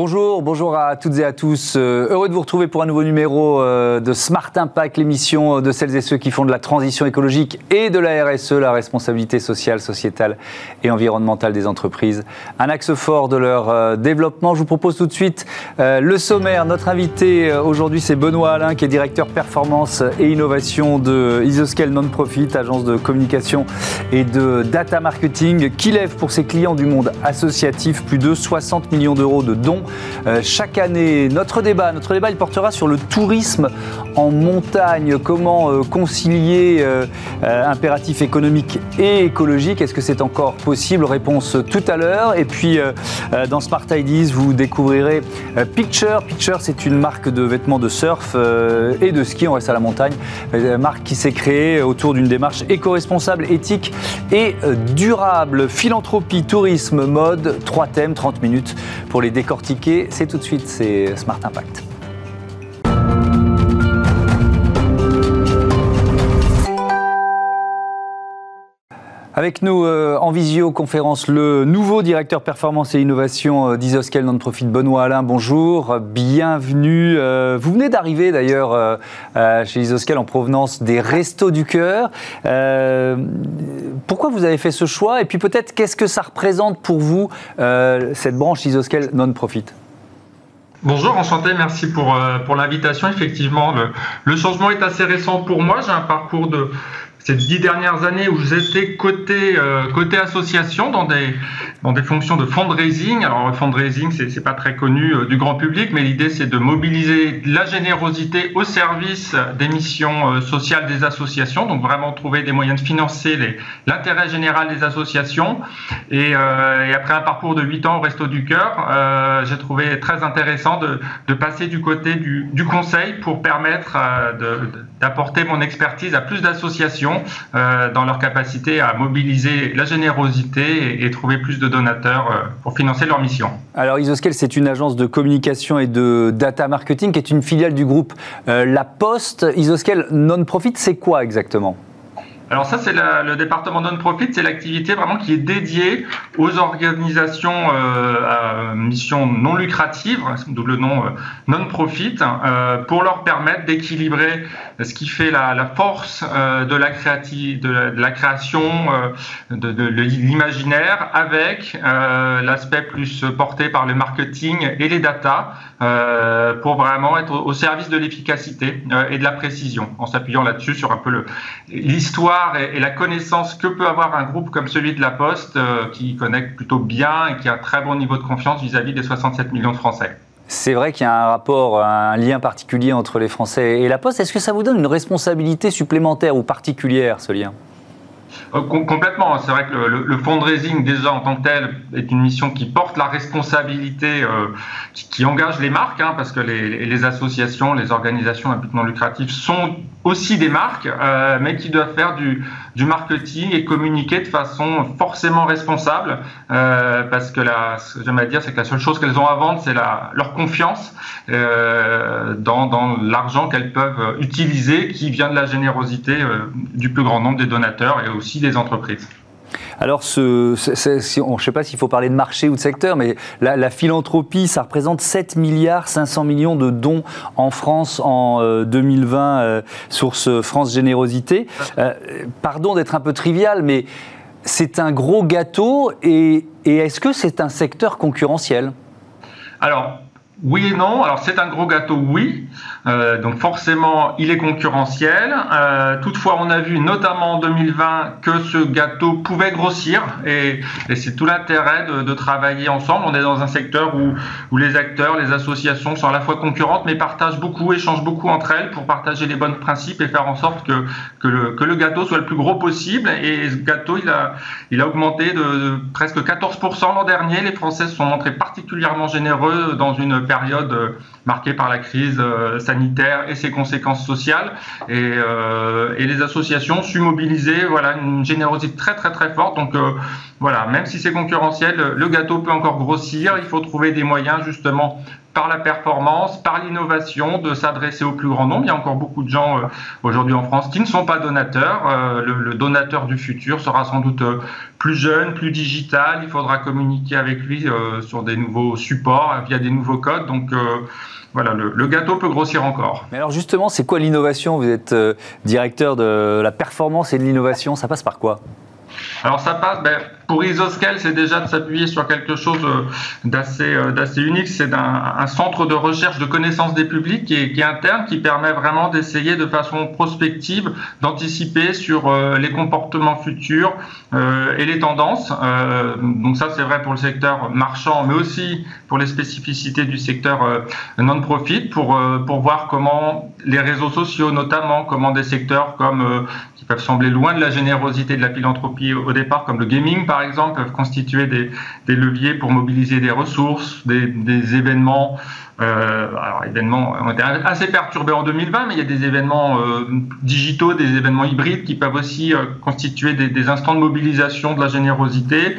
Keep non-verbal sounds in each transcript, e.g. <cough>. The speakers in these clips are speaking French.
Bonjour, bonjour à toutes et à tous. Euh, heureux de vous retrouver pour un nouveau numéro euh, de Smart Impact, l'émission de celles et ceux qui font de la transition écologique et de la RSE, la responsabilité sociale, sociétale et environnementale des entreprises. Un axe fort de leur euh, développement. Je vous propose tout de suite le sommaire. Notre invité aujourd'hui, c'est Benoît Alain, qui est directeur performance et innovation de Isoscale Non-Profit, agence de communication et de data marketing, qui lève pour ses clients du monde associatif plus de 60 millions d'euros de dons euh, chaque année. Notre débat, notre débat, il portera sur le tourisme en montagne. Comment euh, concilier euh, impératif économique et écologique? Est-ce que c'est encore possible? Réponse tout à l'heure. Et puis, dans Smart Ideas, vous découvrirez Picture. Picture, c'est une marque de vêtements de surf et de ski. On reste à la montagne. Marque qui s'est créée autour d'une démarche éco-responsable, éthique et durable. Philanthropie, tourisme, mode. Trois thèmes, 30 minutes pour les décortiquer c'est tout de suite, c'est Smart Impact. Avec nous euh, en visioconférence, le nouveau directeur performance et innovation euh, d'Isoscale Non-Profit, Benoît Alain. Bonjour, bienvenue. Euh, vous venez d'arriver d'ailleurs chez Isoscale en provenance des Restos du Cœur. pourquoi vous avez fait ce choix Et puis peut-être qu'est-ce que ça représente pour vous, cette branche Isoscale Non-Profit Bonjour, enchanté, merci pour, pour l'invitation. Effectivement, le, changement est assez récent pour moi. J'ai un parcours de, ces dix dernières années où j'étais côté euh, côté association dans des fonctions de fundraising. Alors le fundraising c'est c'est pas très connu euh, du grand public, mais l'idée c'est de mobiliser la générosité au service des missions euh, sociales des associations. Donc vraiment trouver des moyens de financer l'intérêt général des associations. Et, après un parcours de huit ans au Resto du Cœur, j'ai trouvé très intéressant de passer du côté du conseil pour permettre d'apporter mon expertise à plus d'associations euh, dans leur capacité à mobiliser la générosité et, trouver plus de donateurs euh, pour financer leur mission. Alors Isoscale, c'est une agence de communication et de data marketing qui est une filiale du groupe euh, La Poste. Isoscale non-profit, c'est quoi exactement? Alors ça, c'est le département non-profit, c'est l'activité vraiment qui est dédiée aux organisations euh, à mission non lucrative, d'où le nom euh, non-profit, euh, pour leur permettre d'équilibrer ce qui fait la, force de, la créative, de, la, création, de, l'imaginaire, avec l'aspect plus porté par le marketing et les data, pour vraiment être au service de l'efficacité et de la précision, en s'appuyant là-dessus sur un peu l'histoire et, la connaissance que peut avoir un groupe comme celui de La Poste, euh, qui connecte plutôt bien et qui a un très bon niveau de confiance vis-à-vis des 67 millions de Français. C'est vrai qu'il y a un rapport, un lien particulier entre les Français et La Poste. Est-ce que ça vous donne une responsabilité supplémentaire ou particulière, ce lien? Complètement. C'est vrai que le, fundraising, déjà en tant que tel, est une mission qui porte la responsabilité, euh, qui, engage les marques, hein, parce que les, les, associations, les organisations à but non lucratif sont aussi des marques, euh, mais qui doivent faire du, du, marketing et communiquer de façon forcément responsable, euh, parce que la, ce que j'aime à dire, c'est que la seule chose qu'elles ont à vendre, c'est leur confiance euh, dans, l'argent qu'elles peuvent utiliser, qui vient de la générosité euh, du plus grand nombre des donateurs et aussi des entreprises. Alors, ce, je ne sais pas s'il faut parler de marché ou de secteur, mais la, philanthropie, ça représente 7 milliards 500 millions de dons en France en 2020, euh, euh, source France Générosité. Euh, pardon d'être un peu trivial, mais c'est un gros gâteau et, et est-ce que c'est un secteur concurrentiel? Alors, oui et non. Alors c'est un gros gâteau, oui. Euh, donc forcément, il est concurrentiel. Euh, toutefois, on a vu notamment en 2020 que ce gâteau pouvait grossir et, c'est tout l'intérêt de, travailler ensemble. On est dans un secteur où, où, les acteurs, les associations sont à la fois concurrentes mais partagent beaucoup, échangent beaucoup entre elles pour partager les bons principes et faire en sorte que, que, le, que le gâteau soit le plus gros possible. Et ce gâteau, il a, il a augmenté de, de presque 14% l'an dernier. Les Français sont montrés particulièrement généreux dans une période euh, marquée par la crise euh, sanitaire et ses conséquences sociales. Et, euh, et les associations su mobiliser voilà, une générosité très très très forte. Donc voilà, même si c'est concurrentiel, le gâteau peut encore grossir. Il faut trouver des moyens justement par la performance, par l'innovation, de s'adresser au plus grand nombre. Il y a encore beaucoup de gens aujourd'hui en France qui ne sont pas donateurs. Le, le, donateur du futur sera sans doute plus jeune, plus digital. Il faudra communiquer avec lui sur des nouveaux supports, via des nouveaux codes. Donc voilà, le, gâteau peut grossir encore. Mais alors justement, c'est quoi l'innovation? Vous êtes euh, directeur de la performance et de l'innovation, ça passe par quoi? Alors ça passe, ben, pour Isoscale, c'est déjà de s'appuyer sur quelque chose euh, euh, d'assez unique. C'est un, centre de recherche de connaissances des publics qui est, interne, qui permet vraiment d'essayer de façon prospective d'anticiper sur euh, les comportements futurs et les tendances. donc ça, c'est vrai pour le secteur marchand, mais aussi pour les spécificités du secteur non-profit, pour, pour voir comment les réseaux sociaux, notamment, comment des secteurs comme qui peuvent sembler loin de la générosité de la philanthropie au départ, comme le gaming par exemple, peuvent constituer des, leviers pour mobiliser des ressources, des, événements. Euh, alors, événements ont été assez perturbés en 2020, mais il y a des événements euh, digitaux, des événements hybrides qui peuvent aussi euh, constituer des, des, instants de mobilisation de la générosité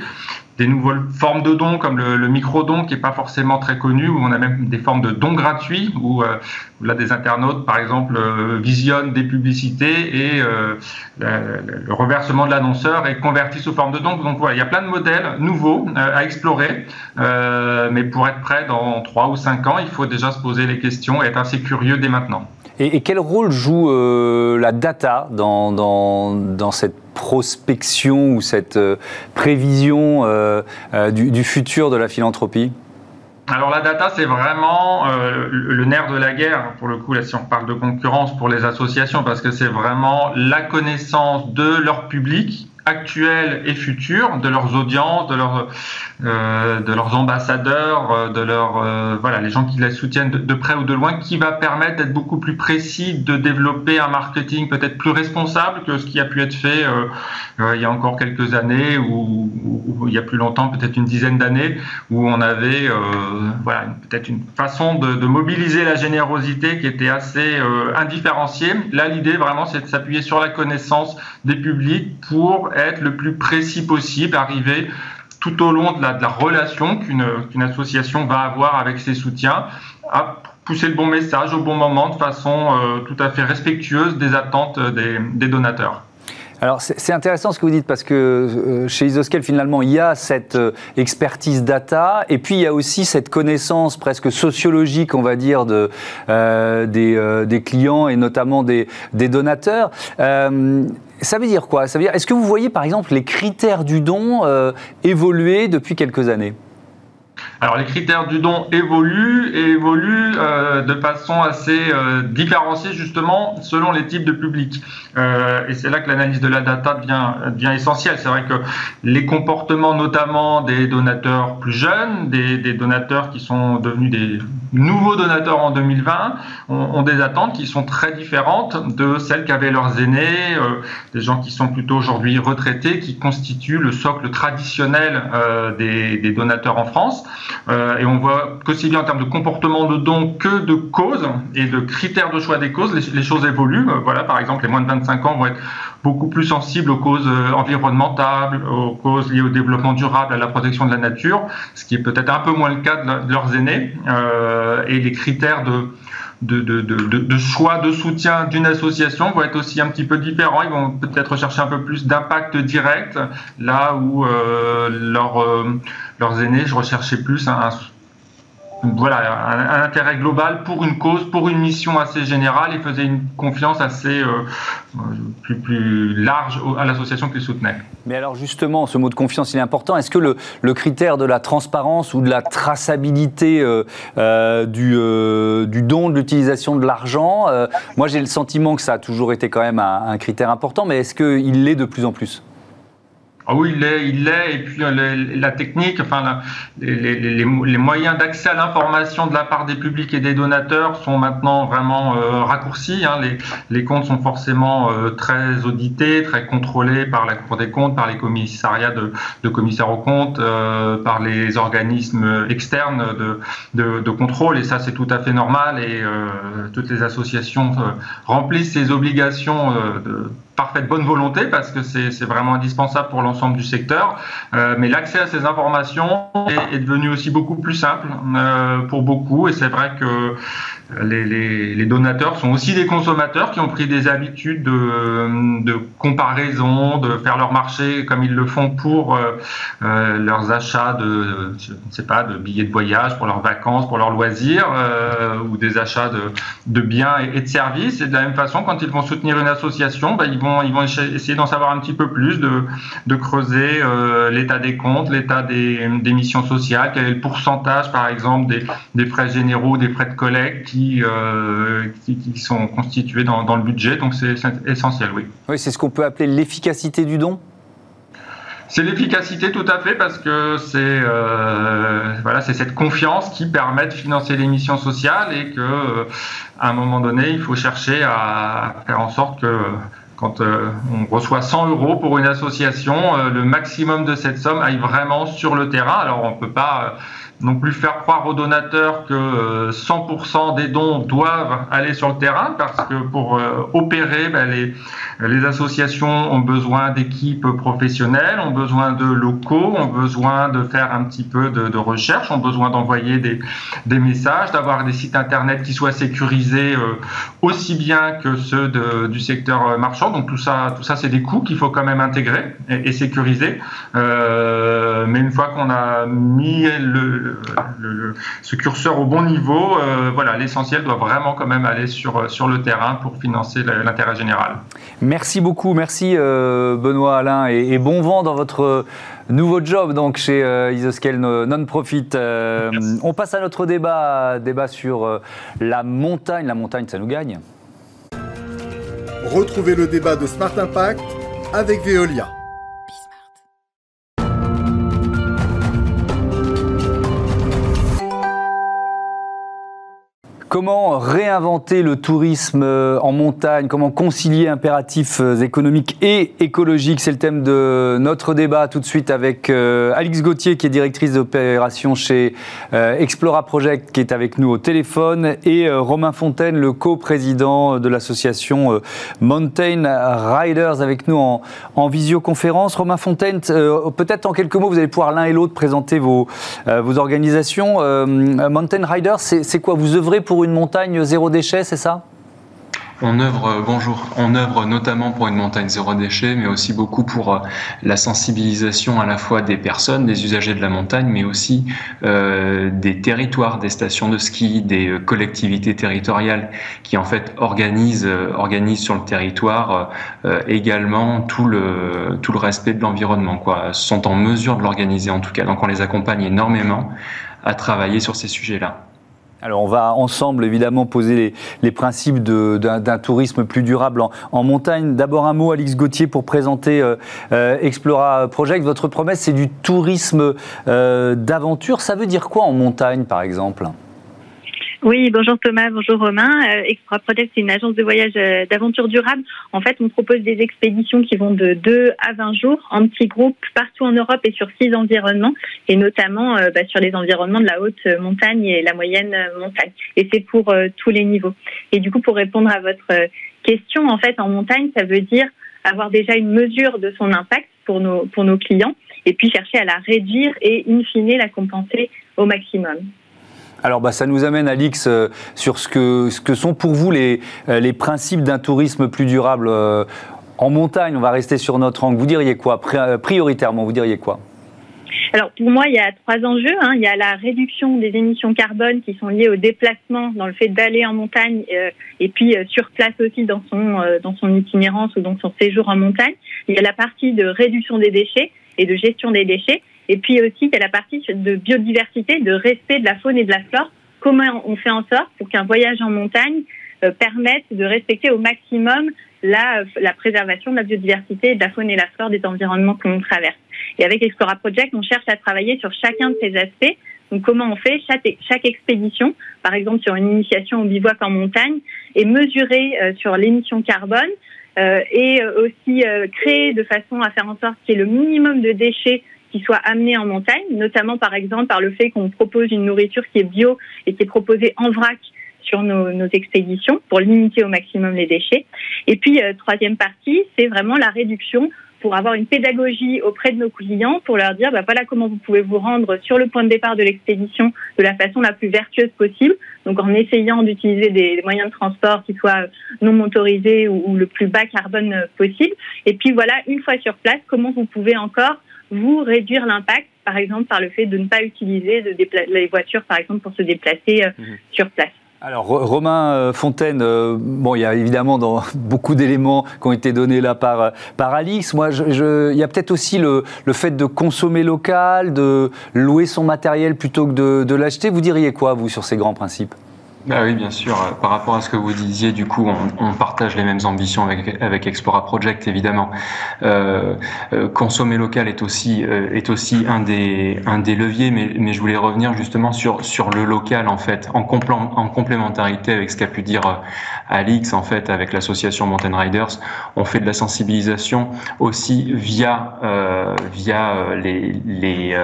des nouvelles formes de dons comme le, micro-don qui n'est pas forcément très connu, où on a même des formes de dons gratuits, où, euh, là des internautes par exemple euh, visionnent des publicités et euh, le, reversement de l'annonceur est converti sous forme de dons. Donc voilà, il y a plein de modèles nouveaux à explorer, mais pour être prêt dans 3 ou 5 ans, il faut déjà se poser les questions et être assez curieux dès maintenant. Et, quel rôle joue la data dans, cette prospection ou cette euh, prévision euh, euh, du, futur de la philanthropie? Alors la data, c'est vraiment le nerf de la guerre, pour le coup, là si on parle de concurrence pour les associations, parce que c'est vraiment la connaissance de leur public actuels et futurs de leurs audiences, de leurs, euh, de leurs ambassadeurs, euh, de leurs, euh, voilà, les gens qui les soutiennent de, près ou de loin, qui va permettre d'être beaucoup plus précis, de développer un marketing peut-être plus responsable que ce qui a pu être fait il y a encore quelques années ou, il y a plus longtemps, peut-être une dizaine d'années, où on avait, voilà, peut-être une façon de, de, mobiliser la générosité qui était assez indifférenciée. Là, l'idée vraiment, c'est de s'appuyer sur la connaissance des publics pour être le plus précis possible, arriver tout au long de la, relation qu'une association va avoir avec ses soutiens à pousser le bon message au bon moment de façon euh, tout à fait respectueuse des attentes des donateurs. Alors c'est intéressant ce que vous dites parce que euh, chez Isoscale finalement il y a cette euh, expertise data et puis il y a aussi cette connaissance presque sociologique on va dire de, euh, des, clients et notamment des, des donateurs. ça veut dire quoi? Ça veut dire est-ce que vous voyez par exemple les critères du don évoluer depuis quelques années? Alors les critères du don évoluent et évoluent euh, de façon assez euh, différenciée justement selon les types de publics. Euh, et c'est là que l'analyse de la data devient, devient essentielle. C'est vrai que les comportements notamment des donateurs plus jeunes, des, des, donateurs qui sont devenus des nouveaux donateurs en 2020, ont, des attentes qui sont très différentes de celles qu'avaient leurs aînés, des gens qui sont plutôt aujourd'hui retraités, qui constituent le socle traditionnel des, des donateurs en France. Euh, et on voit qu'aussi bien en termes de comportement de don que de causes et de critères de choix des causes, les, choses évoluent. Euh, voilà, par exemple, les moins de 25 ans vont être beaucoup plus sensibles aux causes euh, environnementales, aux causes liées au développement durable, à la protection de la nature, ce qui est peut-être un peu moins le cas de, leurs aînés. et les critères de de, de, de, choix de soutien d'une association vont être aussi un petit peu différents. Ils vont peut-être rechercher un peu plus d'impact direct, là où euh, leur, euh, leurs aînés, je recherchais plus un, voilà, un, intérêt global pour une cause, pour une mission assez générale et faisait une confiance assez euh, plus, plus, large à l'association qu'ils soutenaient. Mais alors justement, ce mot de confiance, il est important. Est-ce que le, critère de la transparence ou de la traçabilité euh, euh, du, du, don, de l'utilisation de l'argent, moi j'ai le sentiment que ça a toujours été quand même un, un critère important, mais est-ce qu'il l'est de plus en plus? Ah oui, il l'est, il l'est. Et puis euh, la technique, enfin, les, moyens d'accès à l'information de la part des publics et des donateurs sont maintenant vraiment euh, raccourcis. Hein. Les, comptes sont forcément euh, très audités, très contrôlés par la Cour des comptes, par les commissariats de, commissaires aux comptes, par les organismes externes de, de, contrôle. Et ça, c'est tout à fait normal. Et toutes les associations remplissent ces obligations de parfaite bonne volonté parce que c'est vraiment indispensable pour l'ensemble du secteur. mais l'accès à ces informations est, est, devenu aussi beaucoup plus simple pour beaucoup et c'est vrai que les, donateurs sont aussi des consommateurs qui ont pris des habitudes de, comparaison, de faire leur marché comme ils le font pour euh, euh, leurs achats de, pas, de billets de voyage, pour leurs vacances, pour leurs loisirs, euh, ou des achats de, biens et, de services. Et de la même façon, quand ils vont soutenir une association, bah, ils, vont, essayer d'en savoir un petit peu plus, de, creuser l'état des comptes, l'état des, missions sociales, quel est le pourcentage, par exemple, des frais généraux, des frais de collecte euh, qui, qui, sont constitués dans, dans le budget. Donc c'est essentiel, oui. Oui, c'est ce qu'on peut appeler l'efficacité du don c'est l'efficacité tout à fait parce que c'est euh, voilà c'est cette confiance qui permet de financer les missions sociales et que euh, à un moment donné il faut chercher à faire en sorte que quand on reçoit 100 euros pour une association, le maximum de cette somme aille vraiment sur le terrain. Alors on peut pas non plus faire croire aux donateurs que 100% euh, des dons doivent aller sur le terrain parce que pour euh, opérer, ben, les, associations ont besoin d'équipes professionnelles, ont besoin de locaux, ont besoin de faire un petit peu de, recherche, ont besoin d'envoyer des, messages, d'avoir des sites internet qui soient sécurisés euh, aussi bien que ceux du secteur marchand. Donc tout ça, tout ça, c'est des coûts qu'il faut quand même intégrer et, sécuriser. Mais une fois qu'on a mis le le, ce curseur au bon niveau, euh, voilà, l'essentiel doit vraiment quand même aller sur, sur le terrain pour financer l'intérêt général. Merci beaucoup, merci euh, Benoît Alain et, bon vent dans votre nouveau job donc chez euh, Isoscale Non-Profit. on passe à notre débat, débat sur la montagne. La montagne, ça nous gagne. Retrouvez le débat de Smart Impact avec Veolia. Comment réinventer le tourisme euh, en montagne? Comment concilier impératifs euh, économiques et écologiques? C'est le thème de notre débat tout de suite avec euh, Alix Gauthier, qui est directrice d'opération chez Explora Project, qui est avec nous au téléphone, et Romain Fontaine, le co-président de l'association Mountain Riders, avec nous en, en visioconférence. Romain Fontaine, peut-être en quelques mots, vous allez pouvoir l'un et l'autre présenter vos, vos organisations. Mountain Riders, c'est quoi? Vous œuvrez pour une montagne zéro déchet, c'est ça? On œuvre, euh, bonjour, on œuvre notamment pour une montagne zéro déchet, mais aussi beaucoup pour euh, la sensibilisation à la fois des personnes, des usagers de la montagne, mais aussi euh, des territoires, des stations de ski, des collectivités territoriales qui en fait organisent, organisent sur le territoire également tout le, tout le respect de l'environnement, quoi, sont en mesure de l'organiser en tout cas. Donc on les accompagne énormément à travailler sur ces sujets-là. Alors on va ensemble évidemment poser les, principes d'un tourisme plus durable en, montagne. D'abord un mot, Alix Gauthier, pour présenter euh, euh, Explora Project. Votre promesse, c'est du tourisme euh, d'aventure. Ça veut dire quoi en montagne, par exemple? Oui, bonjour Thomas, bonjour Romain. Euh, c'est une agence de voyage euh, d'aventure durable. En fait, on propose des expéditions qui vont de 2 à 20 jours en petits groupes partout en Europe et sur six environnements, et notamment euh, bah, sur les environnements de la haute montagne et la moyenne montagne. Et c'est pour tous les niveaux. Et du coup, pour répondre à votre question, en fait, en montagne, ça veut dire avoir déjà une mesure de son impact pour nos, pour nos clients, et puis chercher à la réduire et, in fine, la compenser au maximum. Alors bah, ça nous amène, Alix, euh, sur ce que, ce que sont pour vous les, euh, les principes d'un tourisme plus durable euh, en montagne. On va rester sur notre angle. Vous diriez quoi? Prioritairement, vous diriez quoi? Alors pour moi, il y a trois enjeux. Hein. Il y a la réduction des émissions carbone qui sont liées au déplacement, dans le fait d'aller en montagne, et puis sur place aussi dans son dans son itinérance ou dans son séjour en montagne. Il y a la partie de réduction des déchets et de gestion des déchets. Et puis aussi, il y a la partie de biodiversité, de respect de la faune et de la flore. Comment on fait en sorte pour qu'un voyage en montagne euh, permette de respecter au maximum la, la, préservation de la biodiversité, de la faune et de la flore des environnements que l'on traverse. Et avec Explora Project, on cherche à travailler sur chacun de ces aspects. Donc, comment on fait chaque, chaque expédition, par exemple sur une initiation au bivouac en montagne, et mesurer euh, sur l'émission carbone euh, et aussi créer de façon à faire en sorte qu'il y ait le minimum de déchets qui soient amenés en montagne, notamment par exemple par le fait qu'on propose une nourriture qui est bio et qui est proposée en vrac sur nos, nos, expéditions pour limiter au maximum les déchets. Et puis, troisième partie, c'est vraiment la réduction pour avoir une pédagogie auprès de nos clients, pour leur dire, bah, voilà comment vous pouvez vous rendre sur le point de départ de l'expédition de la façon la plus vertueuse possible. Donc en essayant d'utiliser des moyens de transport qui soient non motorisés ou, le plus bas carbone possible. Et puis voilà, une fois sur place, comment vous pouvez encore vous réduire l'impact, par exemple par le fait de ne pas utiliser de les voitures, par exemple, pour se déplacer euh, mmh. sur place. Alors Romain euh, Fontaine, euh, bon, il y a évidemment dans, <laughs> beaucoup d'éléments qui ont été donnés là par, par Alix. Moi, je, il y a peut-être aussi le, le, fait de consommer local, de louer son matériel plutôt que de, de l'acheter. Vous diriez quoi, vous, sur ces grands principes? Bah oui, bien sûr. Par rapport à ce que vous disiez, du coup, on, partage les mêmes ambitions avec, avec Explora Project, évidemment. Euh, euh, consommer local est aussi, euh, est aussi un, des, un des leviers, mais, je voulais revenir justement sur, sur le local, en fait, en, en complémentarité avec ce qu'a pu dire Alix, en fait, avec l'association Mountain Riders. On fait de la sensibilisation aussi via, via, les, les,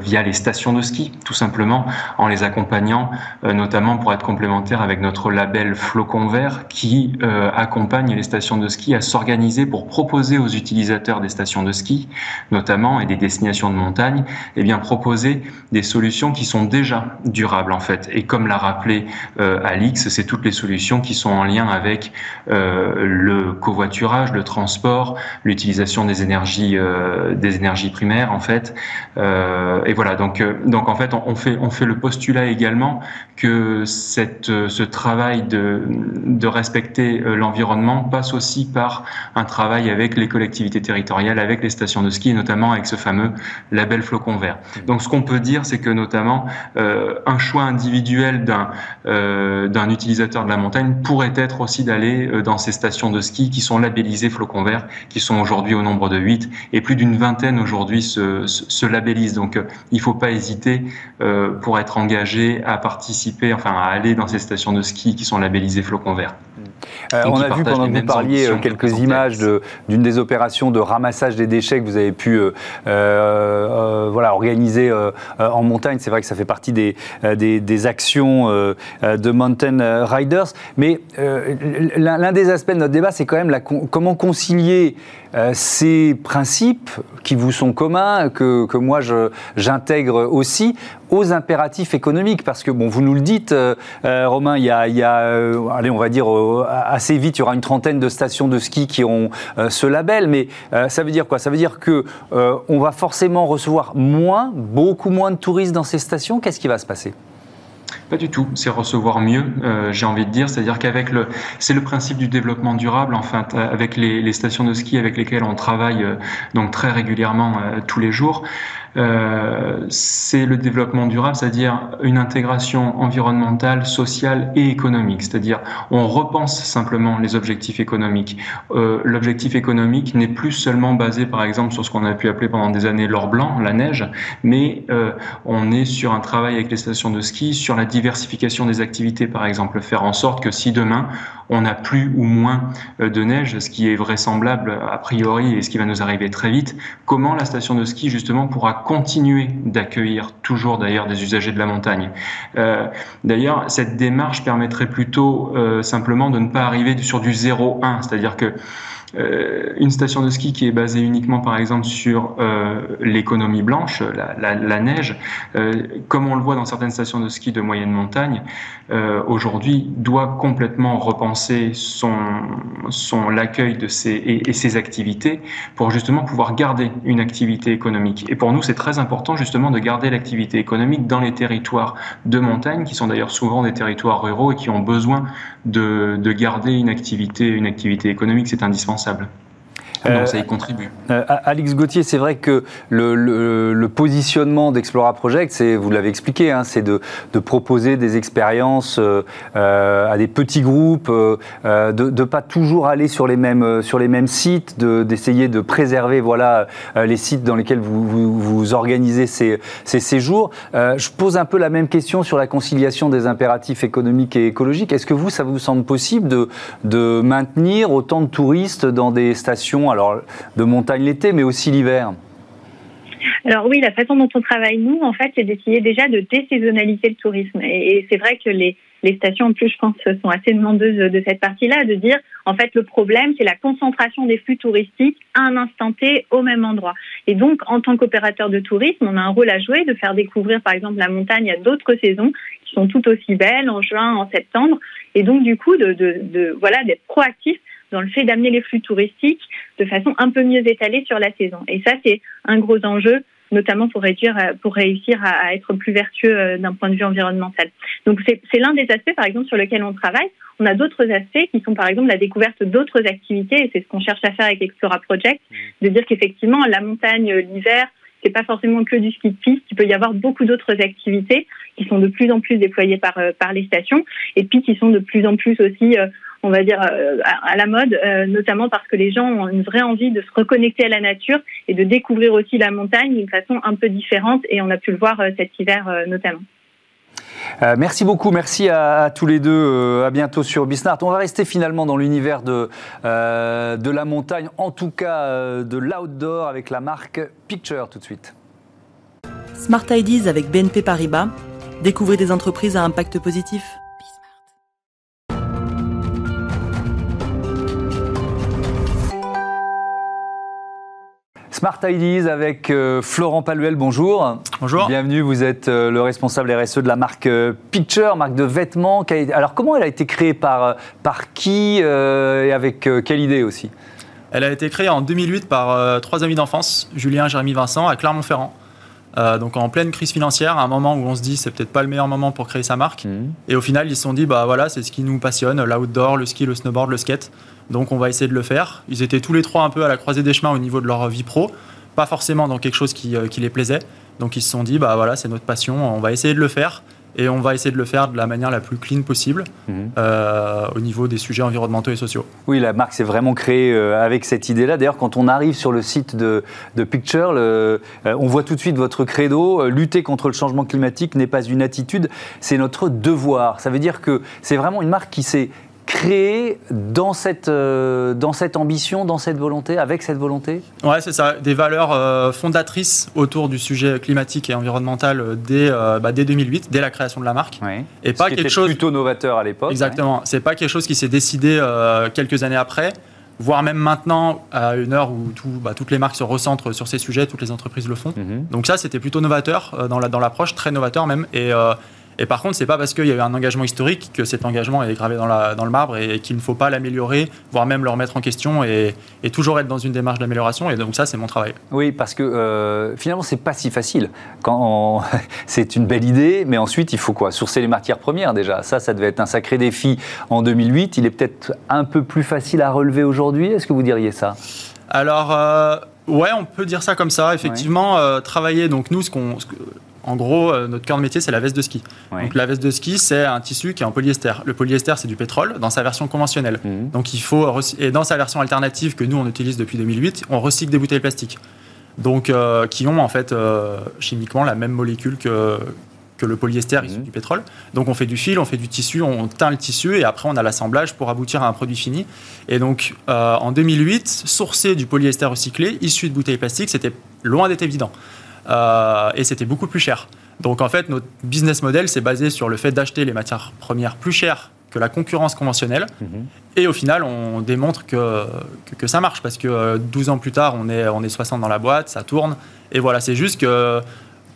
via les stations de ski, tout simplement, en les accompagnant, notamment pour être complémentaire avec notre label Flocon Vert qui euh, accompagne les stations de ski à s'organiser pour proposer aux utilisateurs des stations de ski, notamment et des destinations de montagne, et eh bien proposer des solutions qui sont déjà durables en fait. Et comme l'a rappelé euh, Alix, c'est toutes les solutions qui sont en lien avec euh, le covoiturage, le transport, l'utilisation des énergies des énergies primaires en fait. et voilà donc donc en fait on fait on fait le postulat également que cette, euh, ce travail de, de respecter euh, l'environnement passe aussi par un travail avec les collectivités territoriales, avec les stations de ski, et notamment avec ce fameux label flocon vert. Donc ce qu'on peut dire, c'est que notamment euh, un choix individuel d'un euh, d'un utilisateur de la montagne être aussi d'aller dans ces stations de ski qui sont labellisées flocon vert, qui sont aujourd'hui au nombre de 8, et plus d'une vingtaine aujourd'hui se, se, labellisent. Donc il ne faut pas hésiter pour être engagé à participer, enfin à aller dans ces stations de ski qui sont labellisées flocon vert. Euh, on a vu pendant que vous parliez euh, quelques images d'une des opérations de ramassage des déchets que vous avez pu euh, voilà, organiser en montagne. C'est vrai que ça fait partie des, des, actions de Mountain Riders. Mais l'un des aspects de notre débat, c'est quand même la, comment concilier ces principes qui vous sont communs, que, que moi j'intègre aussi, aux impératifs économiques. Parce que, bon, vous nous le dites, Romain, il y a, il y a allez, on va dire, assez vite, il y aura une trentaine de stations de ski qui ont euh, ce label. Mais euh, ça veut dire quoi? Ça veut dire que euh, on va forcément recevoir moins, beaucoup moins de touristes dans ces stations? Qu'est-ce qui va se passer? Pas du tout, c'est recevoir mieux, j'ai envie de dire. C'est-à-dire qu'avec le, c'est le principe du développement durable, enfin, avec les, les, stations de ski avec lesquelles on travaille donc très régulièrement tous les jours. Euh, c'est le développement durable, c'est-à-dire une intégration environnementale, sociale et économique. C'est-à-dire on repense simplement les objectifs économiques. Euh, L'objectif économique n'est plus seulement basé, par exemple, sur ce qu'on a pu appeler pendant des années l'or blanc, la neige, mais euh, on est sur un travail avec les stations de ski, sur la diversification des activités, par exemple, faire en sorte que si demain on n'a plus ou moins euh, de neige, ce qui est vraisemblable a priori et ce qui va nous arriver très vite, comment la station de ski justement pourra continuer d'accueillir toujours d'ailleurs des usagers de la montagne? Euh, d'ailleurs, cette démarche permettrait plutôt euh, simplement de ne pas arriver sur du 0-1, c'est-à-dire que euh, une station de ski qui est basée uniquement par exemple sur euh, l'économie blanche, la, neige, euh, comme on le voit dans certaines stations de ski de moyenne montagne, aujourd'hui doit complètement repenser son, son l'accueil de et, et, ses activités pour justement pouvoir garder une activité économique. Et pour nous, c'est très important justement de garder l'activité économique dans les territoires de montagne, qui sont d'ailleurs souvent des territoires ruraux et qui ont besoin de, de garder une activité, une activité économique. C'est indispensable Euh, ça y contribue. Euh, Alix Gauthier, c'est vrai que le, le, positionnement d'Explora Project, c'est, vous l'avez expliqué, hein, c'est de, de, proposer des expériences euh, à des petits groupes, de ne pas toujours aller sur les mêmes, sur les mêmes sites, d'essayer de, préserver voilà, les sites dans lesquels vous, vous, vous organisez ces, ces séjours. je pose un peu la même question sur la conciliation des impératifs économiques et écologiques. Est-ce que vous, ça vous semble possible de, de maintenir autant de touristes dans des stations alors de montagne l'été, mais aussi l'hiver alors oui, la façon dont on travaille nous, en fait, c'est d'essayer déjà de désaisonnaliser le tourisme. Et, c'est vrai que les, stations, en plus, je pense, sont assez demandeuses de cette partie-là, de dire, en fait, le problème, c'est la concentration des flux touristiques à un instant T au même endroit. Et donc, en tant qu'opérateur de tourisme, on a un rôle à jouer de faire découvrir, par exemple, la montagne à d'autres saisons qui sont tout aussi belles, en juin, en septembre. Et donc, du coup, de voilà, d'être proactif dans le fait d'amener les flux touristiques de façon un peu mieux étalée sur la saison. Et ça, c'est un gros enjeu notamment pour réduire, euh, pour réussir à, être plus vertueux euh, d'un point de vue environnemental. Donc c'est l'un des aspects, par exemple, sur lequel on travaille. On a d'autres aspects qui sont, par exemple, la découverte d'autres activités, et c'est ce qu'on cherche à faire avec Explora Project, de dire qu'effectivement, la montagne, l'hiver, c'est pas forcément que du ski de piste. Il peut y avoir beaucoup d'autres activités qui sont de plus en plus déployées par euh, par les stations et puis qui sont de plus en plus aussi on va dire, euh, à, la mode, euh, notamment parce que les gens ont une vraie envie de se reconnecter à la nature et de découvrir aussi la montagne d'une façon un peu différente. Et on a pu le voir euh, cet hiver notamment. Merci beaucoup, merci à, tous les deux. à bientôt sur Bisnart. On va rester finalement dans l'univers de, de la montagne, en tout cas de l'outdoor avec la marque Picture tout de suite. Smart Ideas avec BNP Paribas. Découvrez des entreprises à impact positif. Smart Ideas avec euh, Florent Paluel, bonjour. Bonjour. Bienvenue, vous êtes euh, le responsable RSE de la marque euh, Picture, marque de vêtements. Alors comment elle a été créée par, par qui et avec quelle idée aussi? Elle a été créée en 2008 par trois amis d'enfance, Julien, Jérémy, Vincent, à Clermont-Ferrand. Donc en pleine crise financière, à un moment où on se dit c'est peut-être pas le meilleur moment pour créer sa marque. Mmh. Et au final, ils se sont dit bah voilà, c'est ce qui nous passionne, l'outdoor, le ski, le snowboard, le skate. Donc on va essayer de le faire. Ils étaient tous les trois un peu à la croisée des chemins au niveau de leur vie pro, pas forcément dans quelque chose qui, euh, les plaisait. Donc ils se sont dit, bah voilà, c'est notre passion, on va essayer de le faire. Et on va essayer de le faire de la manière la plus clean possible mhm. euh, au niveau des sujets environnementaux et sociaux. Oui, la marque s'est vraiment créée euh, avec cette idée-là. D'ailleurs, quand on arrive sur le site de, Picture, on voit tout de suite votre credo. lutter contre le changement climatique n'est pas une attitude, c'est notre devoir. Ça veut dire que c'est vraiment une marque qui s'est créé dans cette, euh, dans cette ambition, dans cette volonté, avec cette volonté? Ouais, c'est ça. Des valeurs euh, fondatrices autour du sujet climatique et environnemental euh, dès, bah, dès 2008, dès la création de la marque. Et pas quelque chose plutôt novateur à l'époque. Exactement. C'est pas quelque chose qui s'est décidé quelques années après voire même maintenant, à une heure où tout, bah, toutes les marques se recentrent sur ces sujets, toutes les entreprises le font. Mhm. Donc ça, c'était plutôt novateur dans l'approche, dans très novateur même. Et, et par contre, c'est pas parce qu'il y a eu un engagement historique que cet engagement est gravé dans, la, dans le marbre et, qu'il ne faut pas l'améliorer, voire même le remettre en question et, toujours être dans une démarche d'amélioration. Et donc ça, c'est mon travail. Oui, parce que euh, finalement, c'est pas si facile. Quand <laughs> c'est une belle idée, mais ensuite, il faut quoi? Sourcer les matières premières déjà. Ça, ça devait être un sacré défi en 2008. Il est peut-être un peu plus facile à relever aujourd'hui. Est-ce que vous diriez ça? Alors. Euh, ouais, on peut dire ça comme ça. Effectivement, euh, travailler. Donc nous, ce qu'on, en gros, euh, notre cœur de métier, c'est la veste de ski. Donc la veste de ski, c'est un tissu qui est en polyester. Le polyester, c'est du pétrole dans sa version conventionnelle. Mhm. Donc il faut et dans sa version alternative que nous on utilise depuis 2008, on recycle des bouteilles plastiques. Donc euh, qui ont en fait euh, chimiquement la même molécule que que le polyester issu mhm. du pétrole. Donc on fait du fil, on fait du tissu, on teint le tissu et après on a l'assemblage pour aboutir à un produit fini. Et donc en 2008, sourcer du polyester recyclé issu de bouteilles plastiques, c'était loin d'être évident. Euh, et c'était beaucoup plus cher. Donc en fait, notre business model s'est basé sur le fait d'acheter les matières premières plus chères que la concurrence conventionnelle. Mhm. Et au final, on démontre que, que, ça marche parce que 12 ans plus tard, on est, on est 60 dans la boîte, ça tourne. Et voilà, c'est juste que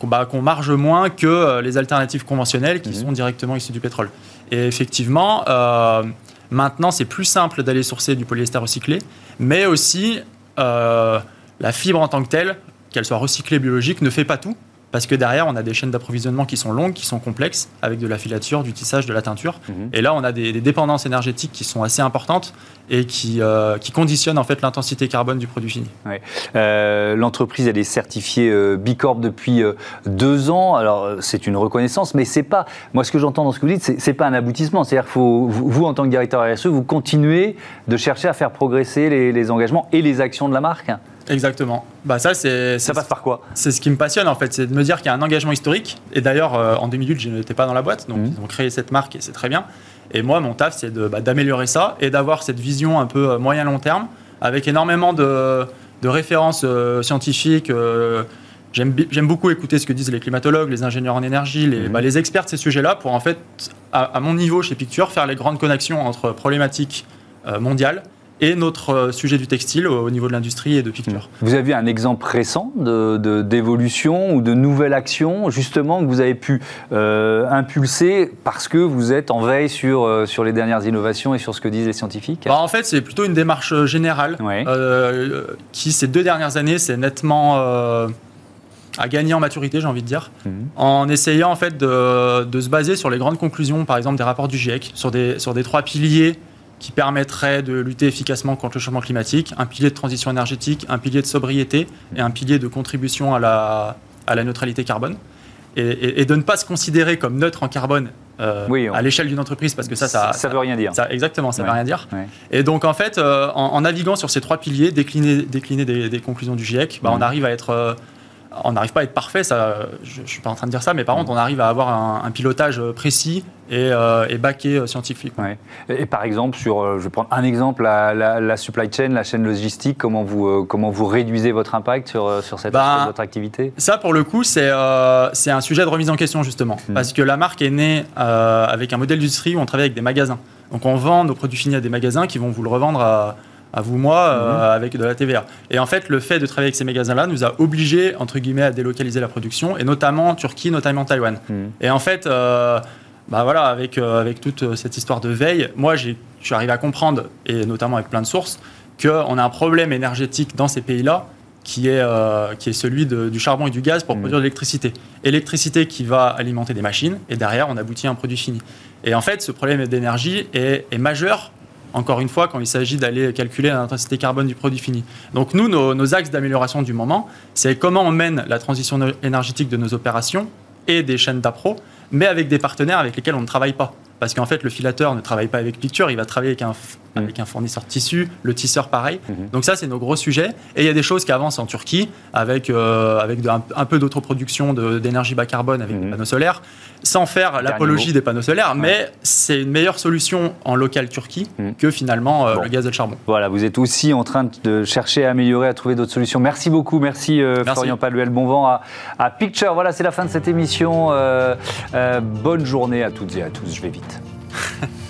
bah, qu'on marge moins que euh, les alternatives conventionnelles qui mhm. sont directement issues du pétrole. Et effectivement, euh, maintenant, c'est plus simple d'aller sourcer du polyester recyclé, mais aussi la fibre en tant que telle qu'elle soit recyclée biologique, ne fait pas tout. Parce que derrière, on a des chaînes d'approvisionnement qui sont longues, qui sont complexes, avec de la filature, du tissage, de la teinture. Mhm. Et là, on a des, dépendances énergétiques qui sont assez importantes et qui, euh, qui conditionnent en fait l'intensité carbone du produit fini. Euh, l'entreprise, elle est certifiée euh, Bicorp depuis deux ans. Alors, c'est une reconnaissance, mais c'est pas. Moi, ce que j'entends dans ce que vous dites, c'est pas un aboutissement. C'est-à-dire que vous, vous, en tant que directeur RSE, vous continuez de chercher à faire progresser les, les engagements et les actions de la marque. Exactement. Bah ça, c'est, ça passe par quoi C'est ce qui me passionne en fait, c'est de me dire qu'il y a un engagement historique. Et d'ailleurs, euh, en 2008, je n'étais pas dans la boîte, donc mhm. ils ont créé cette marque et c'est très bien. Et moi, mon taf, c'est bah, d'améliorer ça et d'avoir cette vision un peu euh, moyen-long terme avec énormément de, de références euh, scientifiques J'aime beaucoup écouter ce que disent les climatologues, les ingénieurs en énergie, les, mhm. bah, les experts de ces sujets-là pour en fait, à, mon niveau chez Picture, faire les grandes connexions entre problématiques mondiales et notre euh, sujet du textile au niveau de l'industrie et de Picture. Vous avez un exemple récent d'évolution de, ou de nouvelle action justement que vous avez pu euh, impulser parce que vous êtes en veille sur, euh, sur les dernières innovations et sur ce que disent les scientifiques? Bah, En fait, c'est plutôt une démarche générale qui, ces deux dernières années, s'est nettement à gagner en maturité, j'ai envie de dire, mhm. en essayant en fait de, de, se baser sur les grandes conclusions, par exemple des rapports du GIEC, sur des, sur des trois piliers qui permettrait de lutter efficacement contre le changement climatique, un pilier de transition énergétique, un pilier de sobriété et un pilier de contribution à la, à la neutralité carbone. Et, de ne pas se considérer comme neutre en carbone euh, à l'échelle d'une entreprise, parce que ça, ça, ça, veut rien dire. exactement, ça ne veut rien dire. Et donc, en fait, euh, en, naviguant sur ces trois piliers, décliner, décliner des, conclusions du GIEC, bah, on mm. arrive à être euh, on n'arrive pas à être parfait, ça, je ne suis pas en train de dire ça, mais par contre, on arrive à avoir un, pilotage précis et, euh, et baqué euh, scientifique. Et, par exemple, sur, euh, je vais prendre un exemple, la, supply chain, la chaîne logistique, comment vous, comment vous réduisez votre impact sur, sur cette ben, votre activité? Ça, pour le coup, c'est c'est un sujet de remise en question, justement. Hmm. Parce que la marque est née avec un modèle d'industrie où on travaille avec des magasins. Donc on vend nos produits finis à des magasins qui vont vous le revendre à à vous, moi, euh, mhm. avec de la TVA. Et en fait, le fait de travailler avec ces magasins-là nous a obligés, entre guillemets, à délocaliser la production, et notamment en Turquie, notamment en Taïwan. Mhm. Et en fait, euh, bah voilà, avec, euh, avec toute cette histoire de veille, moi, je suis arrivé à comprendre, et notamment avec plein de sources, qu'on a un problème énergétique dans ces pays-là qui est, qui est celui du charbon et du gaz pour mhm. produire de l'électricité. Électricité qui va alimenter des machines, et derrière, on aboutit à un produit fini. Et en fait, ce problème d'énergie est, est majeur encore une fois, quand il s'agit d'aller calculer l'intensité carbone du produit fini. Donc nous, nos, axes d'amélioration du moment, c'est comment on mène la transition énergétique de nos opérations et des chaînes d'appro, mais avec des partenaires avec lesquels on ne travaille pas. Parce qu'en fait, le filateur ne travaille pas avec Picture, il va travailler avec un, Mm. avec un fournisseur de tissu, le tisseur pareil. Mm-hmm. Donc ça, c'est nos gros sujets. Et il y a des choses qui avancent en Turquie avec, euh, avec un, peu d'autres productions d'énergie bas carbone avec des mm-hmm. panneaux solaires, sans faire l'apologie des panneaux solaires, mais c'est une meilleure solution en local Turquie mm. que finalement euh, le gaz et le charbon. Voilà, vous êtes aussi en train de chercher à améliorer, à trouver d'autres solutions. Merci beaucoup, merci, euh, Florian Paluel. Bon vent à, à, Picture. Voilà, c'est la fin de cette émission. bonne journée à toutes et à tous. Je vais vite. <laughs>